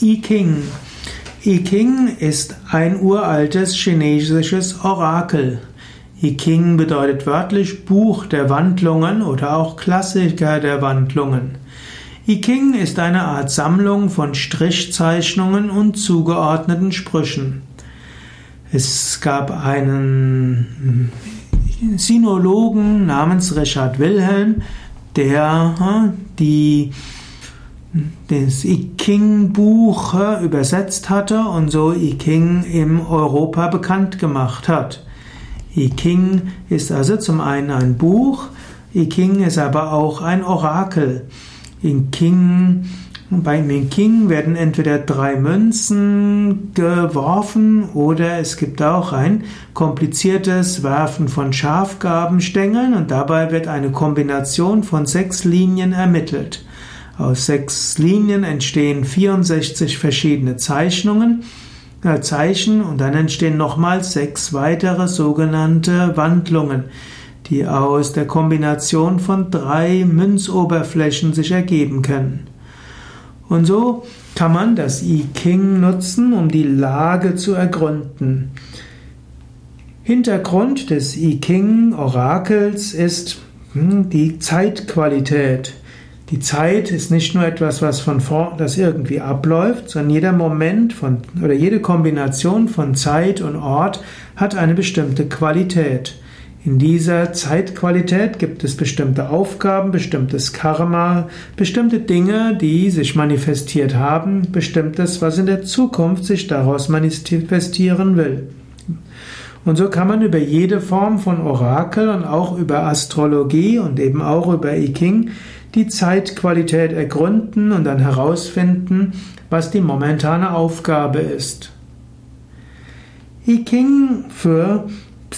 I Ching. I Ching ist ein uraltes chinesisches Orakel. I Ching bedeutet wörtlich Buch der Wandlungen oder auch Klassiker der Wandlungen. I Ching ist eine Art Sammlung von Strichzeichnungen und zugeordneten Sprüchen. Es gab einen Sinologen namens Richard Wilhelm, der die das I Ching Buch übersetzt hatte und so I Ching im Europa bekannt gemacht hat. I Ching ist also zum einen ein Buch, I Ching ist aber auch ein Orakel. In King, bei I Ching werden entweder drei Münzen geworfen oder es gibt auch ein kompliziertes Werfen von Schafgabenstängeln und dabei wird eine Kombination von sechs Linien ermittelt. Aus sechs Linien entstehen 64 verschiedene Zeichnungen, äh, Zeichen und dann entstehen nochmals sechs weitere sogenannte Wandlungen, die aus der Kombination von drei Münzoberflächen sich ergeben können. Und so kann man das I Ching nutzen, um die Lage zu ergründen. Hintergrund des I Ching Orakels ist hm, die Zeitqualität. Die Zeit ist nicht nur etwas, was von vor, das irgendwie abläuft, sondern jeder Moment von oder jede Kombination von Zeit und Ort hat eine bestimmte Qualität. In dieser Zeitqualität gibt es bestimmte Aufgaben, bestimmtes Karma, bestimmte Dinge, die sich manifestiert haben, bestimmtes, was in der Zukunft sich daraus manifestieren will. Und so kann man über jede Form von Orakel und auch über Astrologie und eben auch über I Ching die Zeitqualität ergründen und dann herausfinden, was die momentane Aufgabe ist. I Ching für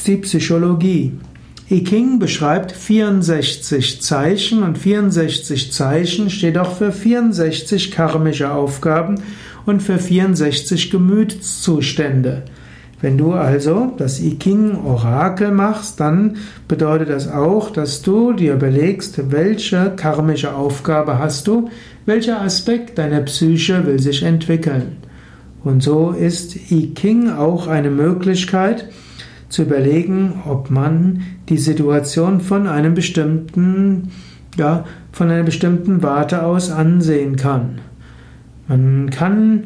die Psychologie. I Ching beschreibt 64 Zeichen und 64 Zeichen steht auch für 64 karmische Aufgaben und für 64 Gemütszustände. Wenn du also das I Ching Orakel machst, dann bedeutet das auch, dass du dir überlegst, welche karmische Aufgabe hast du, welcher Aspekt deiner Psyche will sich entwickeln. Und so ist I Ching auch eine Möglichkeit zu überlegen, ob man die Situation von einem bestimmten, ja, von einer bestimmten Warte aus ansehen kann. Man kann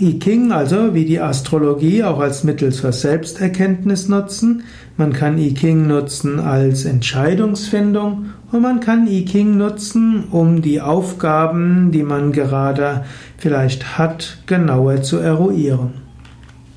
I Ching, also wie die Astrologie, auch als Mittel zur Selbsterkenntnis nutzen. Man kann I Ching nutzen als Entscheidungsfindung und man kann I Ching nutzen, um die Aufgaben, die man gerade vielleicht hat, genauer zu eruieren.